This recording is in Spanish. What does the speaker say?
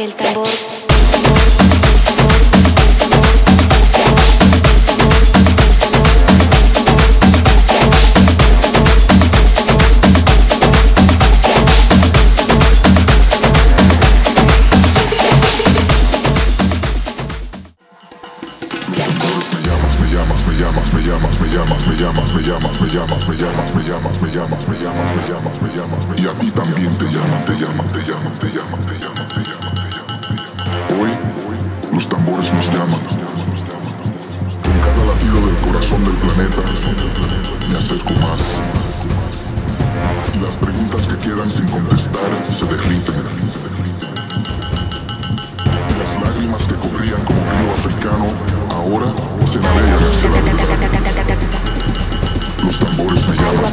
el tambor. Y a ti también te llaman, te llaman. Las preguntas que quedan sin contestar se derriten. Las lágrimas que corrían como río africano ahora se navegan hacia la. Los tambores me llaman.